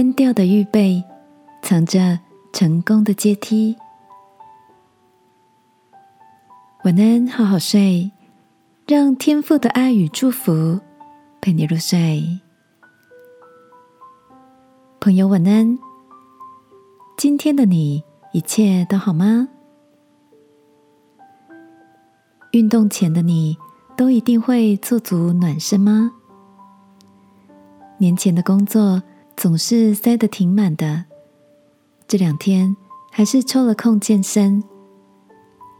单调的预备，藏着成功的阶梯。晚安，好好睡，让天父的爱与祝福陪你入睡。朋友，晚安。今天的你一切都好吗？运动前的你都一定会做足暖身吗？年前的工作总是塞得挺满的，这两天还是抽了空健身。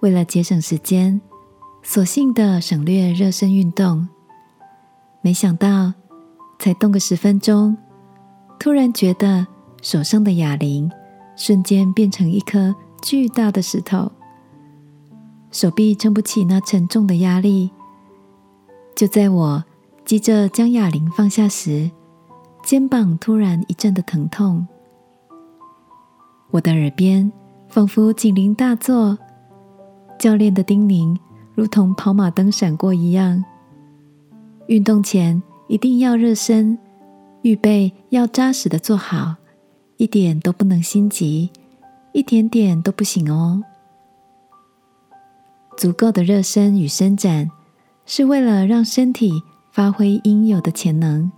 为了节省时间，索性的省略热身运动。没想到，才动个十分钟，突然觉得手上的哑铃瞬间变成一颗巨大的石头，手臂撑不起那沉重的压力。就在我急着将哑铃放下时，肩膀突然一阵的疼痛，我的耳边仿佛警铃大作。教练的叮咛如同跑马灯闪过一样。运动前一定要热身，预备要扎实的做好，一点都不能心急，一点点都不行哦。足够的热身与伸展，是为了让身体发挥应有的潜能，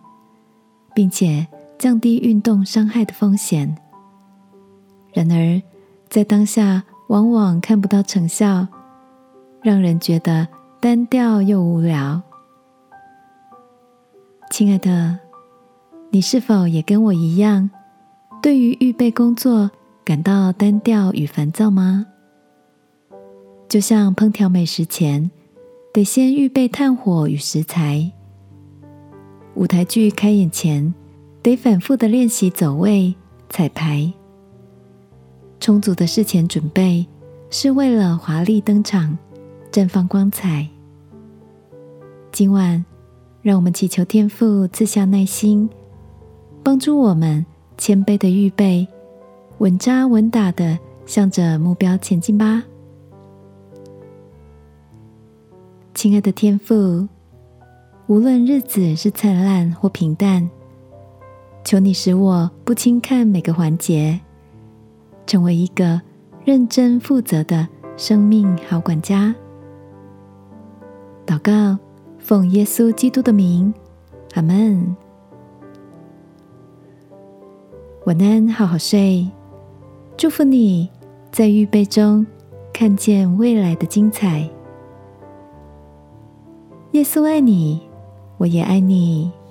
并且降低运动伤害的风险。然而，在当下。往往看不到成效，让人觉得单调又无聊。亲爱的，你是否也跟我一样，对于预备工作感到单调与烦躁吗？就像烹调美食前，得先预备炭火与食材；舞台剧开演前，得反复的练习走位、彩排。充足的事前准备是为了华丽登场、绽放光彩。今晚，让我们祈求天父赐下耐心，帮助我们谦卑的预备，稳扎稳打的向着目标前进吧。亲爱的天父，无论日子是灿烂或平淡，求你使我不轻看每个环节。成为一个认真负责的生命好管家。祷告，奉耶稣基督的名，阿门。晚安，好好睡。祝福你在预备中看见未来的精彩。耶稣爱你，我也爱你。